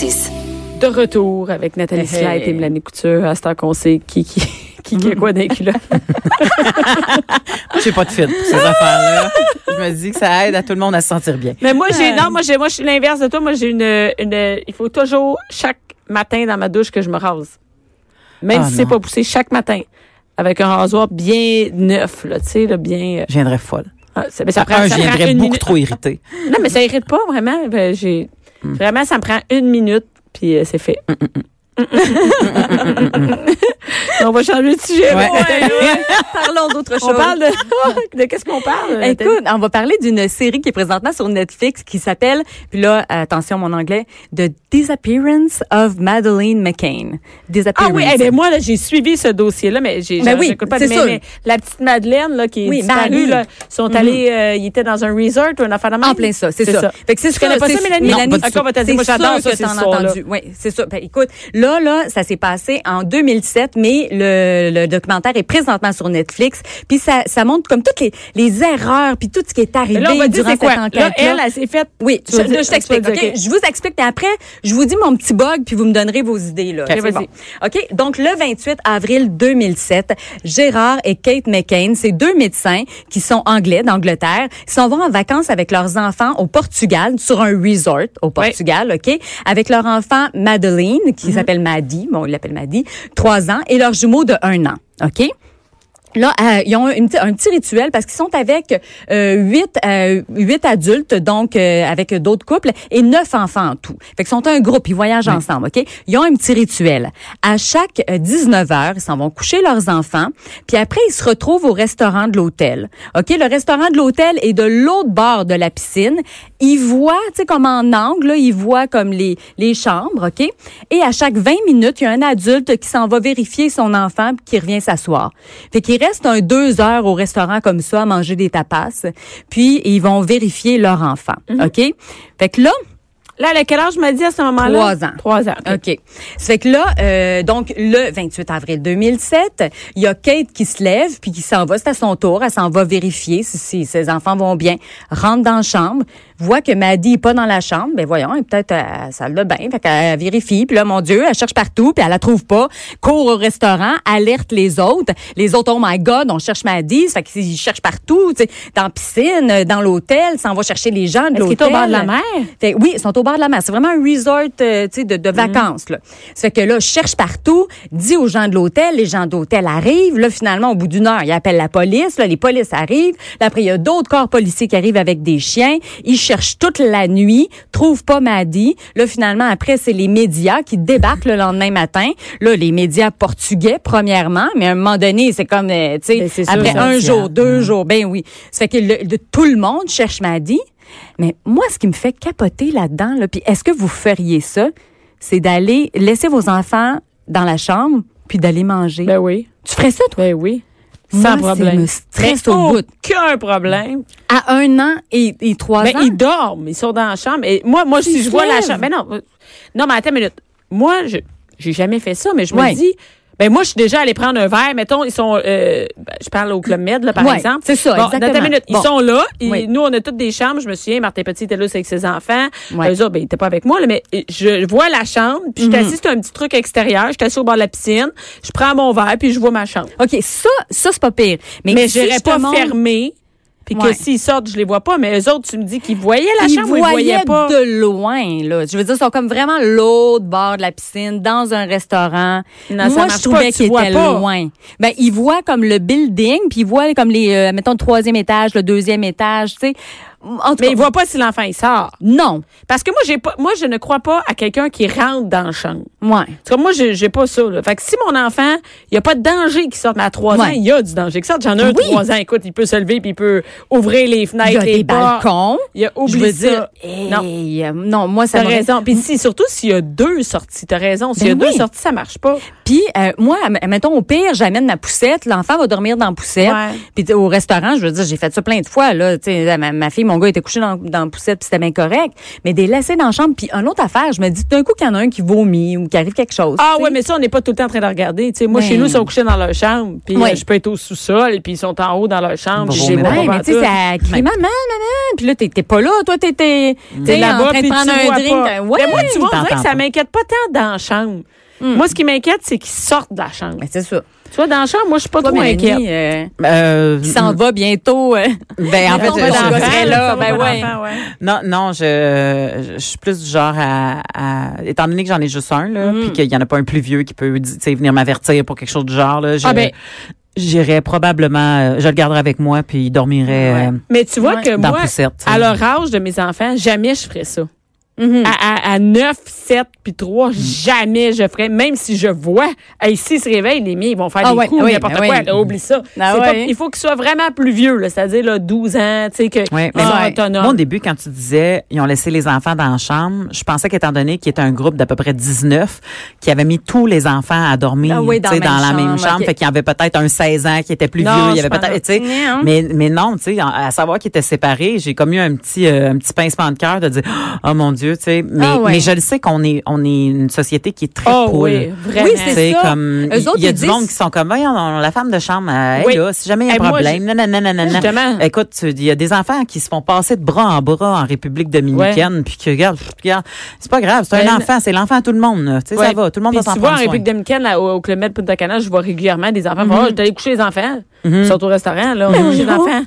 1061. De retour avec Nathalie Hey, Slide hey. et Mélanie Couture. À ce temps qu'on sait qui qui qui, qui a quoi culottes. J'ai pas de fit pour ces affaires-là. Je me dis que ça aide à tout le monde à se sentir bien. Mais moi, j'ai, non, moi, j'ai, moi, je suis l'inverse de toi. Moi, j'ai une, une, il faut toujours, chaque matin dans ma douche, que je me rase. Même Ah, si c'est pas poussé, chaque matin. Avec un rasoir bien neuf, là, tu sais, là, bien, euh, Je viendrais folle. ah, ça, mais ça prend, Un, ça je viendrais beaucoup minute. trop irrité. Non, mais ça irrite pas, vraiment. Ben, j'ai, vraiment, ça me prend une minute, puis euh, c'est fait. On va changer de sujet. Ouais. Ouais. Parlons d'autre chose. On parle de, de qu'est-ce qu'on parle? Nathalie? Écoute, on va parler d'une série qui est présentement sur Netflix qui s'appelle, puis là, attention mon anglais, The Disappearance of Madeleine McCain. Ah Disappearance. oui, eh ben moi là, j'ai suivi ce dossier-là, mais j'ai Ben oui, j'écoute pas c'est mais, mais la petite Madeleine là qui est Oui, disparue là, sont allés, euh, ils étaient dans un resort ou un affaire de même. En plein ça, c'est ça. Fait que c'est Tu connais pas ça, c'est- Mélanie? Dire, moi c'est j'adore ça, que ces t'en as histoires-là. entendu. Oui, c'est ça. Ben, écoute, là, là, ça s'est passé en 2007, mais le, le documentaire est présentement sur Netflix. Puis ça, ça montre comme toutes les, les erreurs, puis tout ce qui est Mais arrivé là, on va durant quoi? cette Là, enquête. elle, elle s'est faite. Oui, Tu je, dire- je t'explique. Je vous explique, puis après, je vous dis mon petit bug, puis vous me donnerez vos idées. Là. OK, C'est vas-y. bon. OK? Donc, le 28 avril 2007, Gérard et Kate McCain, c'est deux médecins qui sont anglais d'Angleterre, s'en vont en vacances avec leurs enfants au Portugal, sur un resort au Portugal, OK? Avec leur enfant Madeleine, Mhm. qui s'appelle Maddie, bon, il l'appelle Maddie, trois ans, et leur jumeau de un an, OK? Là, euh, ils ont une un petit rituel parce qu'ils sont avec euh, huit, euh, huit adultes, donc euh, avec d'autres couples, et neuf enfants en tout. Fait qu'ils sont un groupe, ils voyagent ensemble, OK? Ils ont un petit rituel. À chaque euh, 19 heures, ils s'en vont coucher leurs enfants, puis après, ils se retrouvent au restaurant de l'hôtel. OK? Le restaurant de l'hôtel est de l'autre bord de la piscine. Ils voient, tu sais, comme en angle, là, ils voient comme les, les chambres, OK? Et à chaque 20 minutes, il y a un adulte qui s'en va vérifier son enfant puis qui revient s'asseoir. Fait qu'ils restent un deux heures au restaurant comme ça à manger des tapas, puis ils vont vérifier leur enfant, OK? Fait que là, Là, a quel âge me dit à ce moment-là? Trois ans. Trois ans. OK. OK. Ça fait que là, euh, donc le 28 avril 2007, il y a Kate qui se lève puis qui s'en va. C'est à son tour. Elle s'en va vérifier si, si ses enfants vont bien. Rentre dans la chambre, voit que Maddie est pas dans la chambre. Ben voyons, elle est peut-être à la salle de bain. Fait qu'elle vérifie. Puis là, mon Dieu, elle cherche partout puis elle la trouve pas. Court au restaurant, alerte les autres. Les autres, oh my God, on cherche Maddie. Ça fait qu'ils cherchent partout, tu sais, dans la piscine, dans l'hôtel. S'en va chercher les gens de l'hôtel. au bord de la mer? Fait- oui, ils sont au bord de la mer. C'est vraiment un resort euh, tu sais, de, de vacances. Là. Ça fait que là, cherche partout, dis aux gens de l'hôtel, les gens de l'hôtel arrivent. Là, finalement, au bout d'une heure, ils appellent la police. Là, les polices arrivent. Là, après, il y a d'autres corps policiers qui arrivent avec des chiens. Ils cherchent toute la nuit, trouvent pas Maddy. Là, finalement, après, c'est les médias qui débarquent le lendemain matin. Là, les médias portugais, premièrement, mais à un moment donné, c'est comme, euh, tu Ben, sais, sûr, après un jour, deux jours, ben oui. Ça fait que le- tout le monde cherche Maddy. Mais moi, ce qui me fait capoter là-dedans, là, puis est-ce que vous feriez ça, c'est d'aller laisser vos enfants dans la chambre puis d'aller manger. Ben oui. tu ferais ça, toi? Ben oui. Sans problème. me stresse Mais au bout. Aucun problème. À un an et, et trois Ben, ans? ils dorment, ils sont dans la chambre. Et moi, moi, si je vois la chambre. Ben non. Non, mais attends une minute. Moi, je j'ai jamais fait ça, mais je Ouais. me dis. Ben moi, je suis déjà allée prendre un verre. Mettons, ils sont. euh, ben, je parle au Club Med, là, par Ouais, exemple. c'est ça, Bon, exactement. minute. Ils sont là. Oui. Nous, on a toutes des chambres. Je me souviens, Martin Petit était là avec ses enfants. Ouais. Eux autres, ben, ils étaient pas avec moi, là, mais je vois la chambre. Puis je suis Mhm. sur un petit truc extérieur. Je suis assise au bord de la piscine. Je prends mon verre, puis je vois ma chambre. OK, ça, ça c'est pas pire. Mais, Mais je te pas fermer. Puis que Ouais. s'ils sortent, je les vois pas. Mais eux autres, tu me dis qu'ils voyaient la ils chambre ou ils voyaient voyaient pas? de loin, là. Je veux dire, ils sont comme vraiment l'autre bord de la piscine, dans un restaurant. Non, Moi, je trouvais qu'ils étaient pas. loin. Ben, ils voient comme le building, puis ils voient comme les, euh, mettons, le troisième étage, le deuxième étage, tu sais. En tout Mais cas, ils voient pas si l'enfant il sort. non. Parce que moi, j'ai pas, moi, je ne crois pas à quelqu'un qui rentre dans la chambre. Ouais. Parce que moi, j'ai pas ça. Là. Fait que si mon enfant, il n'y a pas de danger qui sorte, mais à trois ans, il y a du danger qui sorte. J'en ai un Oui. trois ans, écoute, il peut se lever puis il peut ouvrir les fenêtres, Il y a les des balcons. Il a Je oublié ça. dire, non. euh, non, moi, ça T'as raison. Puis si, surtout s'il y a deux sorties, t'as raison. S'il y a Ben deux sorties, ça marche pas. Puis euh, moi, mettons au pire, j'amène ma poussette, l'enfant va dormir dans la poussette. Puis au restaurant, je veux dire, j'ai fait ça plein de fois là, ma, ma fille mon gars était couché dans, dans la poussette, puis c'était bien correct. Mais des laisser dans la chambre, puis une autre affaire, je me dis, d'un coup, qu'il y en a un qui vomit ou qui arrive quelque chose. Ah ouais, mais ça, on n'est pas tout le temps en train de regarder. Tu sais, moi, Ben- chez nous, ils sont couchés dans leur chambre, puis Ouais. euh, je peux être au sous-sol, puis ils sont en haut dans leur chambre. Bon, j'ai mais pas Ouais, mais tu sais, ça crie maman, maman. Puis là, t'es t'es pas là. Toi, t'es t'es t'es T'es en là-bas, train de puis prendre tu un drink. Ouais. Mais moi, tu vois, on dirait que ça m'inquiète pas tant dans la chambre. Moi, ce qui m'inquiète, c'est qu'ils sortent de la chambre. Mais c'est ça. Tu vois, dans la chambre, moi, je suis pas trop inquiète. euh, Euh, qui s'en va bientôt. euh, ben, en fait, je- serait là, ben ouais. Non, non, je, je suis plus du genre à, à- étant donné que j'en ai juste un, là, Mm. puis qu'il y en a pas un plus vieux qui peut, venir m'avertir pour quelque chose du genre, là, je, Ah ben. j'irais probablement, euh, je le garderais avec moi, puis il dormirait Ouais. euh, Mais tu vois Ouais. que moi, poussette. à leur âge de mes enfants, jamais je ferais ça. mhm. À, à, à 9, 7 puis 3, jamais je ferais, même si je vois, hey, s'ils se réveillent, les miens, ils vont faire Ah des ouais, coups, oui, n'importe ben quoi. oui. là, oublie ça. Ah pas- il faut qu'ils soient vraiment plus vieux, c'est-à-dire là, 12 ans, tu sais, que Ouais, ils sont ouais. autonomes. Moi, au début, quand tu disais, ils ont laissé les enfants dans la chambre, je pensais qu'étant donné qu'il était un groupe d'à peu près 19, qui avait mis tous les enfants à dormir, Ah dans la même dans la même chambre, chambre. ok. Fait qu'il y avait peut-être un 16 ans qui était plus Non, vieux, il y avait peut-être, tu sais. Mais, mais non, tu sais, à savoir qu'ils étaient séparés, j'ai comme eu un petit, euh, un petit pincement de cœur de dire, oh mon Dieu, tu sais. Mais, Ah ouais. mais je le sais qu'on est, on est une société qui est très Oh poule. oui, vraiment. Oui, c'est ça. comme, il y, a du monde qui sont comme, on- la femme de chambre, euh, Oui. hey, là, si jamais il y a un moi, problème, non, non. Justement. Écoute, il y a des enfants qui se font passer de bras en bras en République dominicaine, puis que, regarde, c'est pas grave, c'est un Ben, enfant, c'est l'enfant à tout le monde, tu sais, ça va, tout le monde va s'en tu vois, en prendre. République dominicaine, là, au, Club Med Punta Cana, je vois régulièrement des enfants. Mhm. Oh, je suis allée coucher les enfants. Ils sont au restaurant, là. On a couché les enfants.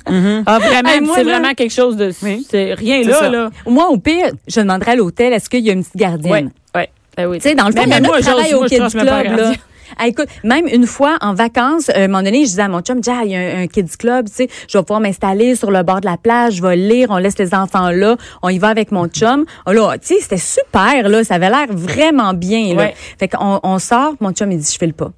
Ah, vraiment, Ben, Hey, moi, c'est vraiment quelque chose de. Oui. C'est rien là, ça. là. Moi, au pire, je demanderais à l'hôtel, est-ce qu'il y a une petite gardienne? Oui. Ouais. Ben oui. Tu sais, dans le fond, il y en a qui travaillent au Kids Club, là. Ah, écoute, même une fois en vacances, euh, à un moment donné, je disais à mon chum, il y a un, un Kids Club, tu sais, je vais pouvoir m'installer sur le bord de la plage, je vais lire, on laisse les enfants là, on y va avec mon chum. Oh là, tu sais, c'était super, là, ça avait l'air vraiment bien, là. Ouais. Fait qu'on on sort, mon chum, il dit, je file pas.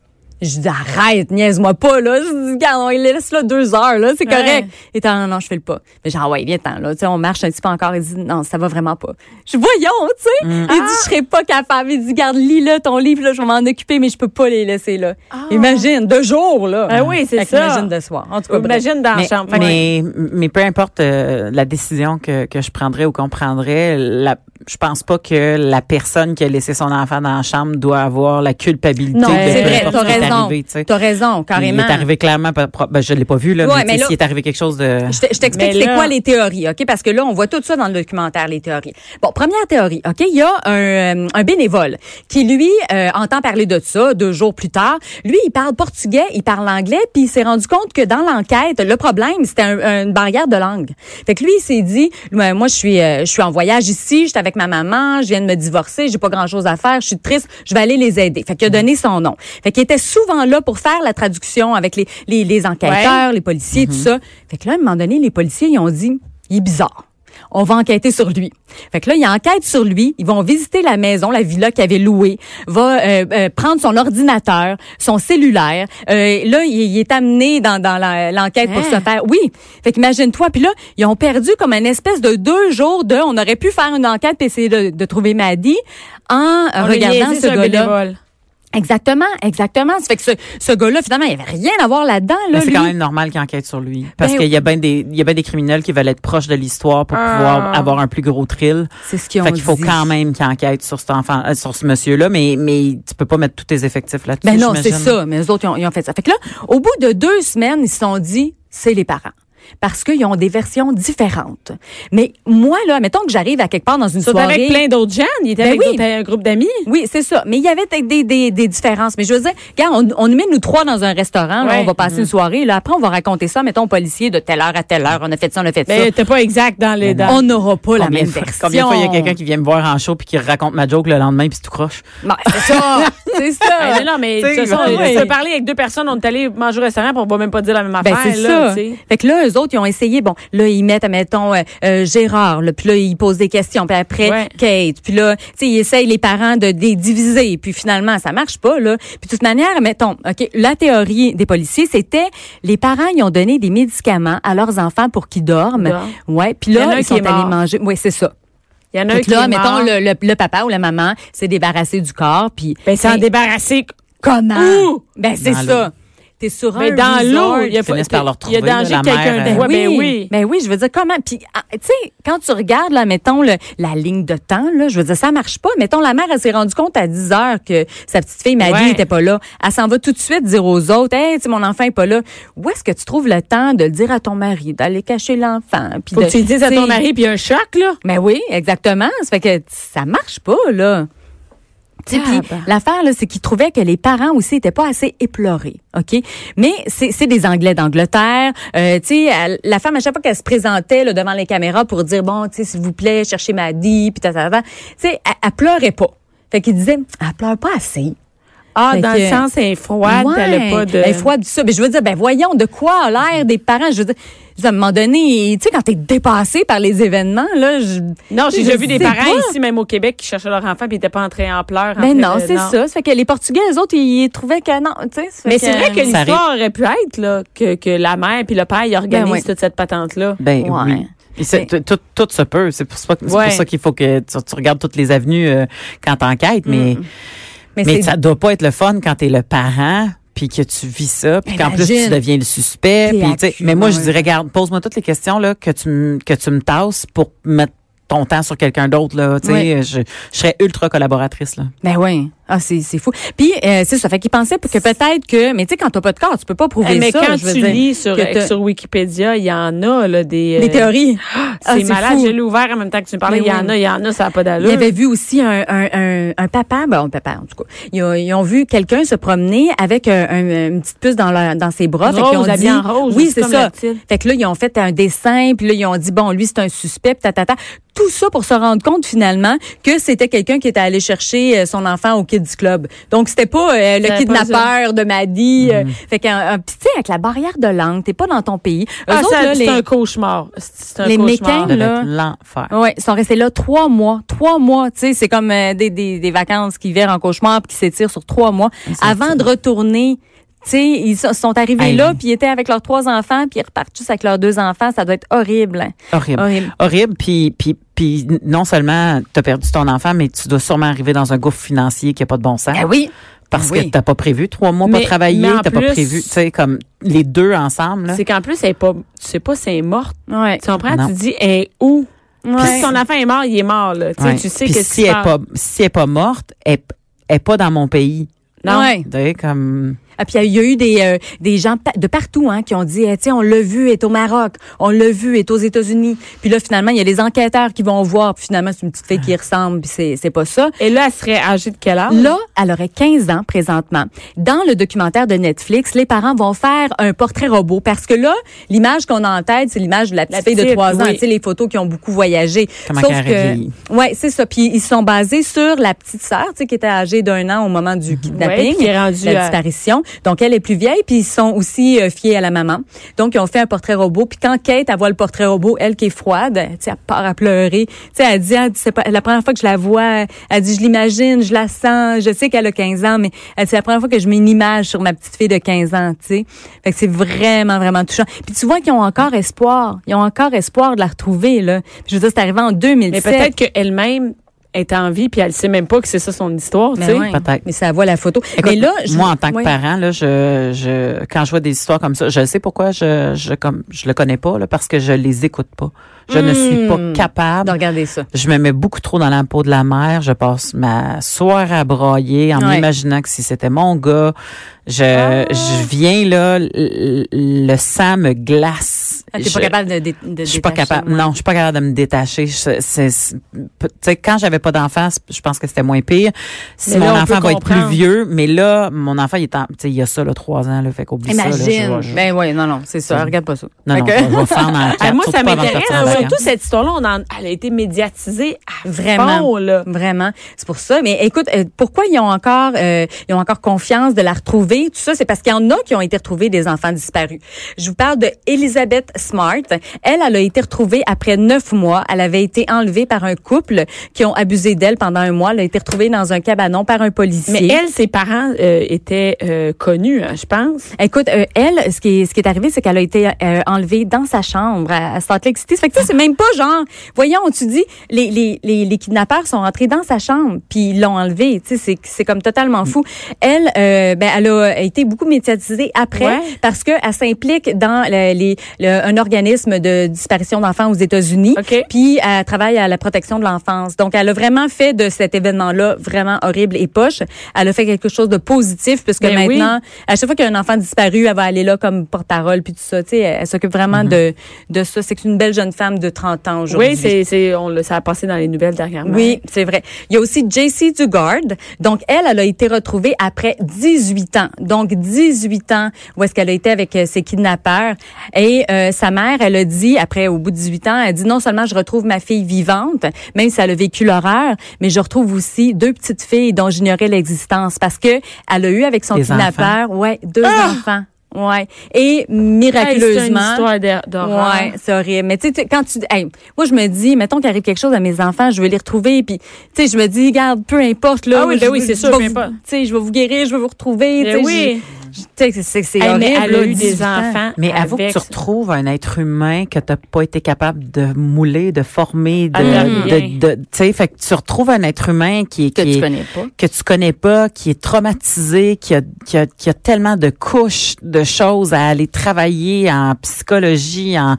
Je dis, arrête, niaise-moi pas, là. Je dis, regarde, on les laisse là deux heures, là, c'est Ouais. correct. Et non, non, non, je file pas. Mais genre, ouais, viens ten là. Tu sais, on marche un petit peu encore. Il dit, non, ça va vraiment pas. Je voyons, tu sais. Il dit, je serais pas capable. Il dit, garde, lis là ton livre, là, je vais m'en occuper, mais je peux pas les laisser, là. Imagine, deux jours, là. Ah oui, c'est ça. Imagine de soir. En tout cas, bref. Imagine dans la mais, chambre. Fait que- mais, mais peu importe euh, la décision que, que je prendrais ou qu'on prendrait, la, je pense pas que la personne qui a laissé son enfant dans la chambre doit avoir la culpabilité Non, de c'est vrai, t'as raison. tu. T'as raison, carrément. Il est arrivé clairement, ben, je l'ai pas vu là, Ouais, mais, mais là- s'il est arrivé quelque chose de. Je te- je t'explique c'est là- quoi les théories, OK? Parce que là, on voit tout ça dans le documentaire, les théories. Bon, première théorie, OK? Il y a un, euh, un bénévole qui, lui, euh, entend parler de ça deux jours plus tard. Lui, il parle portugais, il parle anglais, puis il s'est rendu compte que dans l'enquête, le problème, c'était un- une barrière de langue. Fait que lui, il s'est dit, Ouais, moi, je suis, euh, je suis en voyage ici, je suis avec ma maman, je viens de me divorcer, j'ai pas grand-chose à faire, je suis triste, je vais aller les aider. Fait qu'il a donné son nom. Fait qu'il était souvent là pour faire la traduction avec les, les, les enquêteurs, les policiers, tout ça. Fait que là, à un moment donné, les policiers, ils ont dit, il est bizarre. On va enquêter sur lui. Fait que là, ils enquêtent sur lui. Ils vont visiter la maison, la villa qu'il avait louée. Va euh, euh, prendre son ordinateur, son cellulaire. Euh, là, il, il est amené dans, dans l'enquête pour Hein? se faire. Oui. Fait qu'imagine-toi. Puis là, ils ont perdu comme une espèce de deux jours de. On aurait pu faire une enquête et essayer de, de trouver Maddy en On regardant ce un gars-là. Exactement, exactement. Ça fait que ce, ce gars-là, finalement, il avait rien à voir là-dedans. Là, Mais c'est quand même normal qu'il enquête sur lui. Parce Ben, qu'il y a bien des, il y a bien des criminels qui veulent être proches de l'histoire pour Ah. pouvoir avoir un plus gros thrill. C'est ce qu'ils ont Fait qu'il faut quand même qu'il enquête sur cet enfant, euh, sur ce monsieur-là, mais, mais tu peux pas mettre tous tes effectifs là-dessus. Ben non, c'est ça. Mais les autres, ils ont, ils ont fait ça. Fait que là, au bout de deux semaines, ils se sont dit, c'est les parents. Parce qu'ils ont des versions différentes. Mais moi, là, mettons que j'arrive à quelque part dans une sont soirée. avec plein d'autres gens. Il était Ben avec oui. un groupe d'amis. Oui, c'est ça. Mais il y avait des, des, des différences. Mais je veux dire, regarde, on, on nous met nous trois dans un restaurant, là, on va passer une soirée. Là, après, on va raconter ça, mettons, au policier, de telle heure à telle heure. On a fait ça, on a fait Mais ça. t'es pas exact dans les. dans- On n'aura pas la même fois- version. Combien de fois il y a quelqu'un qui vient me voir en show puis qui raconte ma joke le lendemain puis tout croche? Ben, c'est ça. c'est ça. Ben, non, mais de toute façon, tu peux parler avec deux personnes, on est allé manger au restaurant, puis on va même pas dire la même Ben, affaire. c'est ça. Fait que là, eux autres, ils ont essayé, bon, là, ils mettent, mettons, euh, euh, Gérard, là, puis là, ils posent des questions, puis après, Ouais. Kate, puis là, tu sais, ils essayent les parents de les diviser, puis finalement, ça marche pas, là. Puis de toute manière, mettons, OK, la théorie des policiers, c'était, les parents, ils ont donné des médicaments à leurs enfants pour qu'ils dorment. Ouais, puis là, ils qui sont est allés mort. manger. Oui, c'est ça. Il y en a un qui là, est mettons, mort. le, le, le papa ou la maman s'est débarrassé du corps, puis... Ben, s'en débarrasser. Comment? Ben, c'est ça. T'es sur Mais un dans l'eau, il y a, Ils finissent par le il y a danger là, que la quelqu'un. Ben oui. Ben oui, je veux dire comment puis ah, tu sais quand tu regardes là mettons le- la ligne de temps là, je veux dire ça marche pas. Mettons la mère elle s'est rendue compte à 10 heures que sa petite fille Maddy Ouais. était pas là. Elle s'en va tout de suite dire aux autres "Hey, tu sais, mon enfant est pas là." Où est-ce que tu trouves le temps de le dire à ton mari, d'aller cacher l'enfant puis Faut de que tu le dises à ton mari, puis il y a un choc, là. Ben oui, exactement. Ça fait que ça marche pas là. Puis l'affaire là, c'est qu'ils trouvaient que les parents aussi étaient pas assez éplorés, ok? Mais c'est des Anglais d'Angleterre. Euh, tu sais, la femme à chaque fois qu'elle se présentait là, devant les caméras pour dire bon, tu sais, s'il vous plaît, cherchez Maddy, puis ta, ta, ta, tu sais, elle, elle pleurait pas. Fait qu'ils disaient, elle pleure pas assez. Ah, Fait dans que- le sens, elle est froide, Ouais, elle a pas de... Elle est froide, ça. Mais je veux dire, ben voyons, de quoi a l'air des parents? Je veux dire, à un moment donné, tu sais, quand t'es dépassé par les événements, là, je... Non, j'ai déjà vu des parents pas. ici, même au Québec, qui cherchaient leur enfant puis ils n'étaient pas entrés en pleurs. Ben entrés non, c'est ça. Ça fait que les Portugais, les autres, ils trouvaient que non, tu sais. Mais c'est vrai que l'histoire aurait pu être là, que, que la mère puis le père ils organisent Ben oui. toute cette patente-là. Ben Ouais. oui. Puis Mais- tout, tout se peut. C'est pour, ça- c'est pour Ouais. ça qu'il faut que tu, tu regardes toutes les avenues euh, quand t'enquêtes. Mais, Mais, mais ça doit pas être le fun quand t'es le parent puis que tu vis ça, puis qu'en plus tu deviens le suspect. Puis, tu sais, accusé, mais moi, je dirais, regarde, pose-moi toutes les questions là que tu me que tu me tasses pour mettre ton temps sur quelqu'un d'autre là. Tu sais, Ouais. je, je serais ultra collaboratrice là. Ben oui. Ah, c'est, c'est fou. Puis, euh, c'est ça. Fait qu'ils pensaient que peut-être que, mais tu sais, quand t'as pas de corps, tu peux pas prouver Eh, mais ça. quand je veux tu dire. lis sur, sur Wikipédia, il y en a là, des... des euh, théories. Ah, C'est malade, fou. je l'ai ouvert en même temps que tu me parlais. Mais Il y en a, il y en a, ça n'a pas Il d'allure. y avait vu aussi un, un, un, un papa, bon, un papa en tout cas. Ils ont, ils ont vu quelqu'un se promener avec un, un- une petite puce dans, leur- dans ses bras. Fait qu'ils ont dit- en rose, oui, c'est ça. Fait que là, ils ont fait un dessin, puis là, ils ont dit, bon, lui, c'est un suspect, puis tatata. Tout ça pour se rendre compte, finalement, que c'était quelqu'un qui était allé chercher euh, son enfant au Kids Club. Donc, c'était pas euh, le kidnappeur de Maddy. euh, fait qu'un, un- puis tu sais, avec la barrière de langue, t'es pas dans ton pays. Ah, c'est les- un cauchemar. C'est c'est un les cauchemar. Devait là. l'enfer. Ouais, ils sont restés là trois mois. Trois mois, tu sais, c'est comme euh, des, des, des vacances qui virent en cauchemar puis qui s'étirent sur trois mois. Avant de retourner, sais, ils so- sont arrivés Hey. là puis ils étaient avec leurs trois enfants puis ils repartent juste avec leurs deux enfants. Ça doit être horrible. hein. Horrible. Horrible. Horrible. Puis, puis, puis non seulement tu as perdu ton enfant, mais tu dois sûrement arriver dans un gouffre financier qui a pas de bon sens. Ah oui. Parce oui. que t'as pas prévu trois mois pas Mais- travailler, mais en t'as pas prévu, tu sais, comme les deux ensemble. Là. C'est qu'en plus, elle est pas, tu sais pas si elle est morte. Ouais. Tu comprends? Non. Tu dis, elle est où? Puis Ouais. si ton enfant est mort, il est mort, là. Tu sais, Ouais. tu sais Puis que si elle est pas, si elle est pas morte, elle, elle est pas dans mon pays. Non. Ouais. Tu sais, comme. Ah, puis il y a eu des, euh, des gens de partout hein, qui ont dit, eh, tiens, on l'a vu, est au Maroc, on l'a vu, est aux États-Unis. Puis là, finalement, il y a les enquêteurs qui vont voir, puis finalement, c'est une petite fille qui ressemble, puis c'est, c'est pas ça. Et là, elle serait âgée de quel âge? Là, elle aurait 15 ans présentement. Dans le documentaire de Netflix, les parents vont faire un portrait robot parce que là, l'image qu'on a en tête, c'est l'image de la petite La fille de petite, 3 ans, oui. tu sais les photos qui ont beaucoup voyagé. Comment Sauf que. Ouais, c'est ça. Puis ils se sont basés sur la petite sœur, tu sais qui était âgée d'un an au moment du kidnapping, qui est rendue la disparition. Donc elle est plus vieille puis ils sont aussi euh, fiés à la maman. Donc ils ont fait un portrait robot puis quand Kate elle voit le portrait robot, elle qui est froide, tu sais elle part à pleurer. Tu sais elle dit, elle dit, pas la première fois que je la vois, elle dit je l'imagine, je la sens, je sais qu'elle a 15 ans mais elle dit c'est la première fois que je mets une image sur ma petite fille de 15 ans, tu sais. Fait que c'est vraiment vraiment touchant. Puis tu vois qu'ils ont encore espoir, ils ont encore espoir de la retrouver là. Puis je veux dire c'est arrivé en 2007. Mais peut-être qu'elle-même est en vie puis elle sait même pas que c'est ça son histoire, tu Mais sais. Peut-être. Mais ça voit la photo. Écoute, mais là, je- moi, en tant que parent, là, je, je, quand je vois des histoires comme ça, je sais pourquoi je, je, comme, je le connais pas, là, parce que je les écoute pas. Je ne suis pas Hmm. capable. de regarder ça. Je me mets beaucoup trop dans la peau de la mère. Je passe ma soirée à broyer en Ouais. m'imaginant que si c'était mon gars, je, Ah. je viens là, le, le sang me glace. Ah, T'es Je- pas capable de, dé- de je suis pas capable. ouais. Non, je suis pas capable de me détacher. Je- c'est- c'est- tu sais, quand j'avais pas d'enfant, je pense que c'était moins pire. Si mon on enfant va être plus vieux, mais là, mon enfant, il est en, tu sais, il y a ça, là, trois ans, là, fait qu'oublie ça, là. Imagine. je- je- ben oui, non, non, c'est ça. Regarde pas ça. non, non, fendre en Ah, quatre, moi, ça m'intéresse. Surtout cette histoire-là, on en- elle a été médiatisée à Vraiment. fond, là. Vraiment, c'est pour ça. Mais écoute, euh, pourquoi ils ont encore, euh, ils ont encore confiance de la retrouver Tout ça, c'est parce qu'il y en a qui ont été retrouvés des enfants disparus. Je vous parle de Elisabeth Smart. Elle, elle a été retrouvée après neuf mois. Elle avait été enlevée par un couple qui ont abusé d'elle pendant un mois. Elle a été retrouvée dans un cabanon par un policier. Mais elle, ses parents euh, étaient euh, connus, hein, je pense. Écoute, euh, elle, ce qui est, ce qui est arrivé, c'est qu'elle a été euh, enlevée dans sa chambre à, à Salt Lake City. Ça fait que c'est même pas genre, voyons, tu dis, les, les, les, les kidnappeurs sont rentrés dans sa chambre puis ils l'ont enlevée. Tu sais, c'est, c'est comme totalement fou. Elle, euh, ben, elle a été beaucoup médiatisée après Ouais. parce que elle s'implique dans le- les, le- un organisme de disparition d'enfants aux États-Unis. Puis elle travaille à la protection de l'enfance. Donc elle a vraiment fait de cet événement-là vraiment horrible et poche. Elle a fait quelque chose de positif puisque Ben oui. maintenant, à chaque fois qu'il y a un enfant disparu, elle va aller là comme porte-parole puis tout ça. Tu sais, elle, s'occupe vraiment de de ça. C'est une belle jeune femme de 30 ans aujourd'hui. Oui, c'est, c'est, on le, ça a passé dans les nouvelles dernièrement. Oui, c'est vrai. Il y a aussi JC Dugard. Donc, elle, elle a été retrouvée après 18 ans. Donc, 18 ans où est-ce qu'elle a été avec euh, ses kidnappeurs. Et euh, sa mère, elle a dit, après, au bout de 18 ans, elle dit non seulement je retrouve ma fille vivante, même si elle a vécu l'horreur, mais je retrouve aussi deux petites filles dont j'ignorais l'existence parce que elle a eu avec son kidnappeur, ouais, deux Ah! enfants. Ouais. Et Hey, c'est miraculeusement. une histoire d'horreur. Ouais, c'est horrible. Mais tu sais, tu- quand tu, hey, moi je me dis, mettons qu'il arrive quelque chose à mes enfants, je vais les retrouver, puis tu sais, je me dis, regarde, peu importe là. Ah oui, ben oui, c'est sûr, peu importe. Tu sais, je vais vous guérir, je vais vous retrouver. Ben tu sais, oui. je- c'est Hey, horrible. elle a eu 18 des enfants. Mais avoue que tu retrouves un être humain que t'as pas été capable de mouler, de former, de, Ah, de de, de- tu sais, fait que tu retrouves un être humain qui est, que qui tu est- connais pas. que tu connais pas, qui est traumatisé, qui a, qui a, qui a tellement de couches de choses à aller travailler en psychologie, en,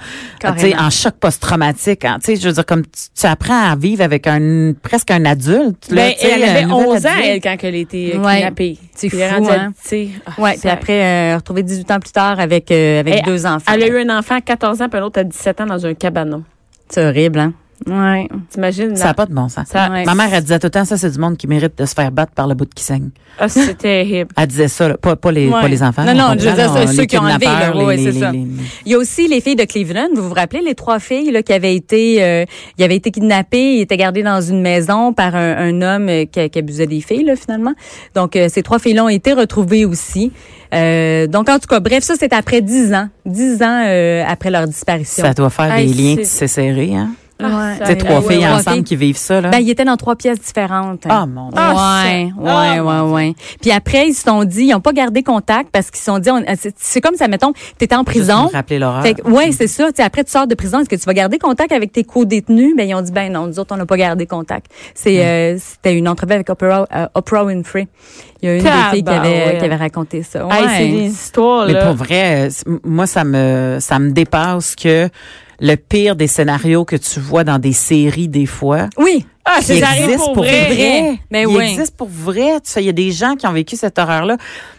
tu en choc post-traumatique. Tu sais, je veux dire, comme tu, tu apprends à vivre avec un, presque un adulte. là, Ben, tu elle avait nouvel 11 ans, elle, quand elle a été euh, Ouais. kidnappée. C'est fou, rendue, hein? tu sais, Ouais, puis après euh, retrouvé 18 ans plus tard avec euh, avec deux enfants. Elle a eu un enfant à 14 ans, puis un autre à 17 ans dans un cabanon. C'est horrible, hein? Ouais. T'imagines? Ça n'a pas de bon sens. Ça- Ouais. Ma mère, elle disait tout le temps, ça, c'est du monde qui mérite de se faire battre par le bout de qui saigne. Ah, c'est terrible. Elle disait ça, là, pas, pas, les, Ouais. pas les enfants. Non, on non, je veux dire, là, ceux qui ont enlevé, là, les- c'est ça. les- Il y a aussi les filles de Cleveland. Vous vous rappelez les trois filles là, qui avaient été, euh, ils avaient été kidnappées, ils étaient gardées dans une maison par un, un homme euh, qui, qui abusait des filles là, finalement. Donc euh, ces trois filles-là ont été retrouvées aussi. Euh, donc en tout cas, bref, ça c'est après dix ans, dix ans euh, après leur disparition. Ça doit faire Hey, des liens c'est- tissés serrés, hein? Ah, Ouais. Tu trois ouais, filles ouais. ensemble qui vivent ça, là. Ben, ils étaient dans trois pièces différentes. ah, mon Dieu. Ah, ouais, ouais, ah, ouais, ouais. Puis après, ils se sont dit, ils n'ont pas gardé contact parce qu'ils se sont dit, c'est c'est comme ça, mettons, t'étais en Juste prison. me rappeler l'horreur. Fait que, ouais, c'est ça. Tu après, tu sors de prison. Est-ce que tu vas garder contact avec tes co-détenus? Ben, ils ont dit, ben non, nous autres, on n'a pas gardé contact. C'est, euh, c'était une entrevue avec Oprah, euh, Oprah Winfrey. Il y a une des filles qui avait, qui avait raconté ça. Hey, c'est des histoires, Mais là. pour vrai, moi, ça me, ça me dépasse que le pire des scénarios que tu vois dans des séries, des fois, Oui. Ah, qui c'est existe pour vrai. vrai. Mais il oui. existe pour vrai. Tu sais, il y a des gens qui ont vécu cette horreur-là.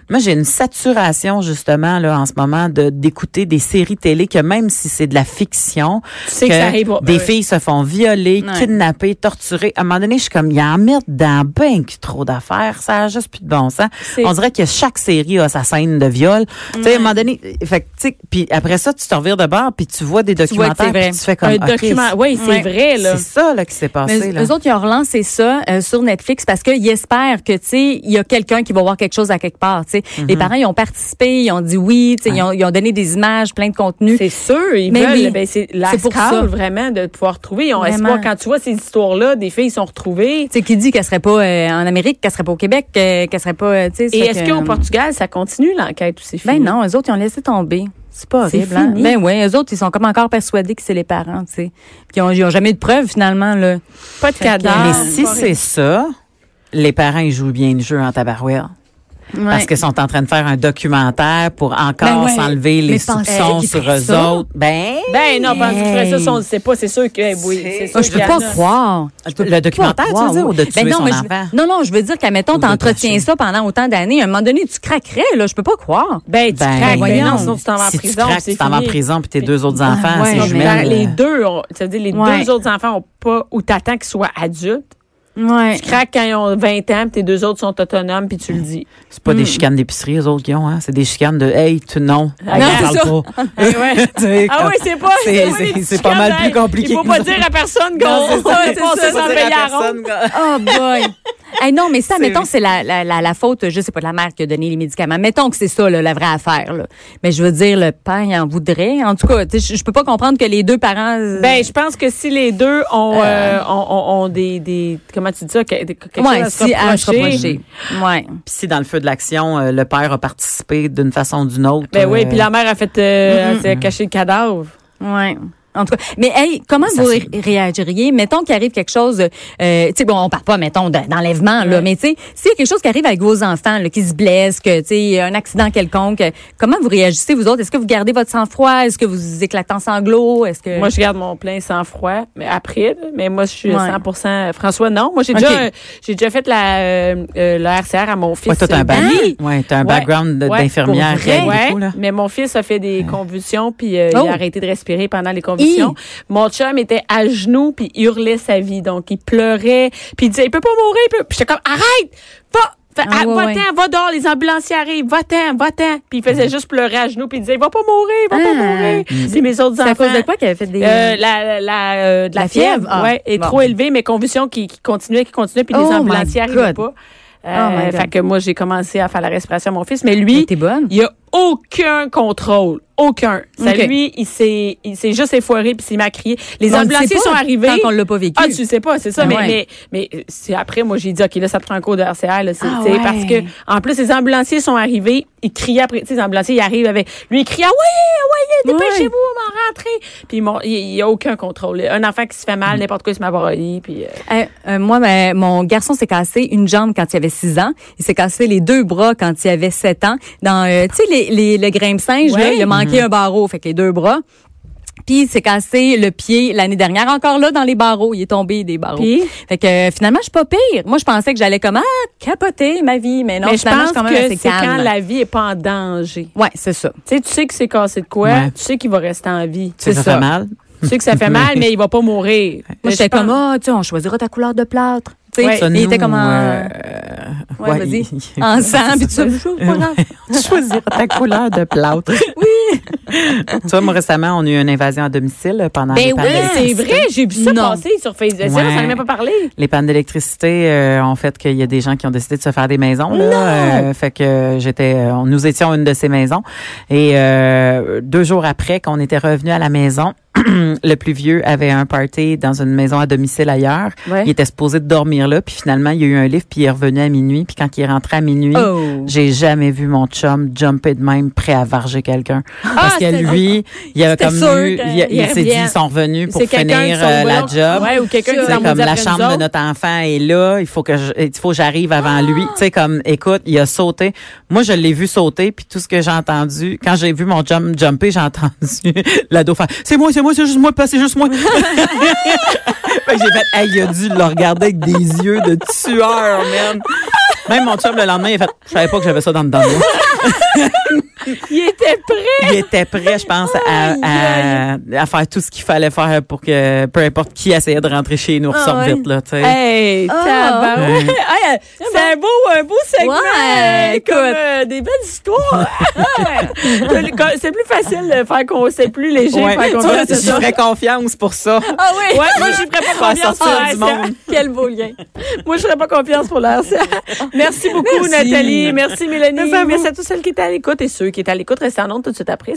Moi, j'ai une saturation justement là en ce moment de d'écouter des séries télé que même si c'est de la fiction, Tu sais que ça arrive des Ben oui. filles se font violer, Ouais. kidnapper, torturer. À un moment donné, je suis comme, il y en mettre dans ben que trop d'affaires. Ça a juste plus de bon sens. On dirait que chaque série a sa scène de viol. Tu sais, à un moment donné, fait puis après ça, tu te revires de bord, puis tu vois des documentaires, puis tu fais comme, Un document. Oui, c'est Ouais. vrai, là. c'est ça là qui s'est passé Mais là. eux autres, ils ont relancé ça euh, sur Netflix parce qu'ils espèrent que, tu sais, il y a quelqu'un qui va voir quelque chose à quelque part, sais. Mhm. Les parents, ils ont participé, ils ont dit oui, tu sais, ils, ont, ils ont donné des images, plein de contenu. C'est sûr, ils Mais veulent, oui. ben c'est pour ça. vraiment de pouvoir trouver. Ils ont Vraiment. espoir quand tu vois ces histoires-là, des filles sont retrouvées. Tu sais, qui dit qu'elle serait pas euh, en Amérique, qu'elle serait pas au Québec, euh, qu'elle serait pas, euh, tu sais. ça Et est-ce qu'au euh, Portugal, ça continue l'enquête ou c'est fini? Ben non, eux autres, ils ont laissé tomber. C'est pas horrible, hein? fini. Ben oui, eux autres, ils sont comme encore persuadés que c'est les parents, tu sais. Puis ils ont, ils ont jamais eu de preuves, finalement, là. Pas de cadavre. Mais si c'est ça, les parents ils jouent bien le jeu en tabarouette. Parce Ouais. qu'ils sont en train de faire un documentaire pour encore Ben ouais. s'enlever les soupçons sur eux ça? autres. Ben, Ben non, parce que tu ferais ça, on le sait pas, c'est sûr que, oui, C'est- c'est sûr Ah, je peux pas croire. le documentaire, tu veux dire, ou de tuer Ben non, son enfant? non, non, je veux dire qu'à mettons, Ou de t'entretiens ça pendant autant d'années. À un moment donné, tu craquerais, là. Je peux pas croire. Ben, tu Ben, craques, ben non, sinon tu t'en vas en si prison. tu craques, c'est tu t'en vas en prison, puis tes deux autres Ah, enfants, c'est jumelles. les deux, ont- ça veut dire les deux autres enfants ont pas, ou t'attends qu'ils soient adultes. Ouais. Tu craques quand ils ont 20 ans, puis tes deux autres sont autonomes, puis tu le dis. C'est pas des Hmm. chicanes d'épicerie, les autres qui ont, hein? C'est des chicanes de, hey, tu, non. Ah, non, parle c'est ça. pas. ouais. Ah oui, c'est pas. C'est- pas c'est- des c'est pas mal plus compliqué Il faut pas dire à personne Non, qu'on c'est ça, c'est ça. Oh boy. Hey, non, mais ça, C'est- mettons, c'est la, la, la, la faute, je sais pas, de la mère qui a donné les médicaments. Mettons que c'est ça, là, la vraie affaire. Là. Mais je veux dire, le père, il en voudrait. En tout cas, je peux pas comprendre que les deux parents... euh, Ben, je pense que si les deux ont, euh, ont, ont, ont des, des, comment tu dis ça, quelque ouais, chose à se si à reprocher. reprocher. Ouais. Puis si dans le feu de l'action, euh, le père a participé d'une façon ou d'une autre. Ben oui, euh, puis la mère a fait, euh, elle s'est caché le cadavre. Ouais. En tout cas, mais hey, comment Ça, vous ré- réagiriez? Mettons qu'il arrive quelque chose, euh, tu sais, bon, on parle pas, mettons, de- d'enlèvement, là, Ouais. mais tu sais, s'il y a quelque chose qui arrive avec vos enfants, là, qui se blessent, que tu sais, un accident quelconque, comment vous réagissez vous autres? Est-ce que vous gardez votre sang-froid? Est-ce que vous éclatez en sanglots? Est-ce que Moi, je garde mon plein sang-froid, mais après, là, mais moi, je suis Ouais. 100 François, non. Moi, j'ai déjà, j'ai déjà fait la, euh, euh, la RCR à mon fils. Ouais, toi, t'as un, euh, bac- ouais, t'as un Ouais. background de- Ouais, d'infirmière Ouais, mais mon fils a fait des convulsions puis euh, Oh. il a arrêté de respirer pendant les convulsions. Mon chum était à genoux puis hurlait sa vie donc il pleurait puis il disait il peut pas mourir il peut. Puis j'étais comme arrête va Fait, Ah, ah, ouais, va-t'en, ouais. va dehors, les ambulanciers arrivent, va-t'en, va-t'en. Puis il faisait juste pleurer à genoux, puis il disait, il va pas mourir, il va pas Ah. mourir. Puis mes autres c'est à enfants. cause de quoi qu'elle avait fait des Euh, la, la, euh, de la, La fièvre, fièvre? Ah, ouais, est bon. trop élevée, mais convulsions qui, qui continuaient, qui continuaient, puis Oh les my ambulanciers n'arrivaient pas. Euh, Oh God. fait que moi, j'ai commencé à faire la respiration à mon fils, mais lui, bonne il a aucun contrôle. Aucun. Ça, lui, il s'est, il s'est juste effoiré puis il m'a crié. Les On le ambulanciers sont arrivés. Tant qu'on l'a pas vécu. Ah, tu sais pas, c'est ça. Ah mais, mais, mais c'est après, moi, j'ai dit, OK, là, ça prend un cours de RCR, là. C'est, Ah ouais. parce que, en plus, les ambulanciers sont arrivés. Ils criaient après, tu sais, les ambulanciers, ils arrivent avec, lui, il crie, ah ouais, ouais, dépêchez-vous, on va rentrer. Puis, mon- il il y a aucun contrôle. Un enfant qui se fait Mm. mal, n'importe quoi, il se met à broyer, puis, euh, Euh, euh, moi, ben, mon garçon s'est cassé une jambe quand il avait 6 ans. Il s'est cassé les deux bras quand il avait 7 ans. Dans, euh, tu sais, les, les, le grimpe-singe, là, Ouais. il a manqué un barreau, fait que les deux bras. Puis il s'est cassé le pied l'année dernière, encore là, dans les barreaux. Il est tombé des barreaux. Puis? Fait que finalement, je suis pas pire. Moi, je pensais que j'allais comme, ah, capoter ma vie. Mais non, mais je pense quand même que c'est quand la vie est pas en danger. Ouais, c'est ça. Tu sais, tu sais que c'est cassé de quoi, Ouais. tu sais qu'il va rester en vie. Tu sais, ça, C'est fait mal. Tu sais que ça fait mal, mais il va pas mourir. Moi, j'étais comme, ah, tu sais, on choisira ta couleur de plâtre. Tu sais, Ouais. Ça, il était comme en, euh, ouais, ouais, vas-y, ensemble. Tu choisiras ta couleur de plâtre. Oui. tu vois, moi, récemment, on a eu une invasion à domicile pendant les Ben pannes oui, c'est vrai, j'ai vu ça Non. passer sur Facebook. Ça, Ouais. ça n'en a même pas parlé. Les pannes d'électricité euh, ont fait qu'il y a des gens qui ont décidé de se faire des maisons. Là, Euh, fait que j'étais, euh, nous étions une de ces maisons. Et euh, deux jours après qu'on était revenu à la maison, le plus vieux avait un party dans une maison à domicile ailleurs. Ouais. Il était supposé de dormir là, puis finalement il y a eu un livre, puis il est revenu à minuit. Puis quand il est rentré à minuit, Oh. j'ai jamais vu mon chum jumper de même prêt à varger quelqu'un. Parce que lui, il avait comme eu, il, il s'est dit ils sont revenus pour finir euh, la job. Ouais, ou quelqu'un qui comme la chambre de notre enfant est là, il faut que je, il faut que j'arrive avant lui. Tu sais comme écoute, il a sauté. Moi je l'ai vu sauter puis tout ce que j'ai entendu quand j'ai vu mon jump jumper, j'ai entendu l'ado faire c'est moi, c'est moi, c'est juste moi, c'est juste moi. Fait que j'ai fait hey, il a dû le regarder avec des yeux de tueur, man. Même mon chum le lendemain, il a fait je savais pas que j'avais ça dans le dedans de moi. Il était prêt. Il était prêt, je pense, à, à, à faire tout ce qu'il fallait faire pour que peu importe qui essayait de rentrer chez nous ressorte ouais. vite là, tu sais. Hey, Ah. Hey, c'est un beau, un beau segment. Ouais, euh, comme euh, des belles histoires. Ouais. c'est plus facile de faire qu'on c'est plus léger. De faire ça. ferais confiance pour ça. Ah oui. Ouais, moi, j'y ferais pas Faire confiance pour sortir la du monde. Quel beau lien. Moi, je ferais pas confiance pour la RCA. Merci beaucoup, Merci. Nathalie. Merci, Mélanie. Merci à. Merci à tous celles qui étaient à l'écoute et qui étaient à l'écoute. Restez en ondes tout de suite après.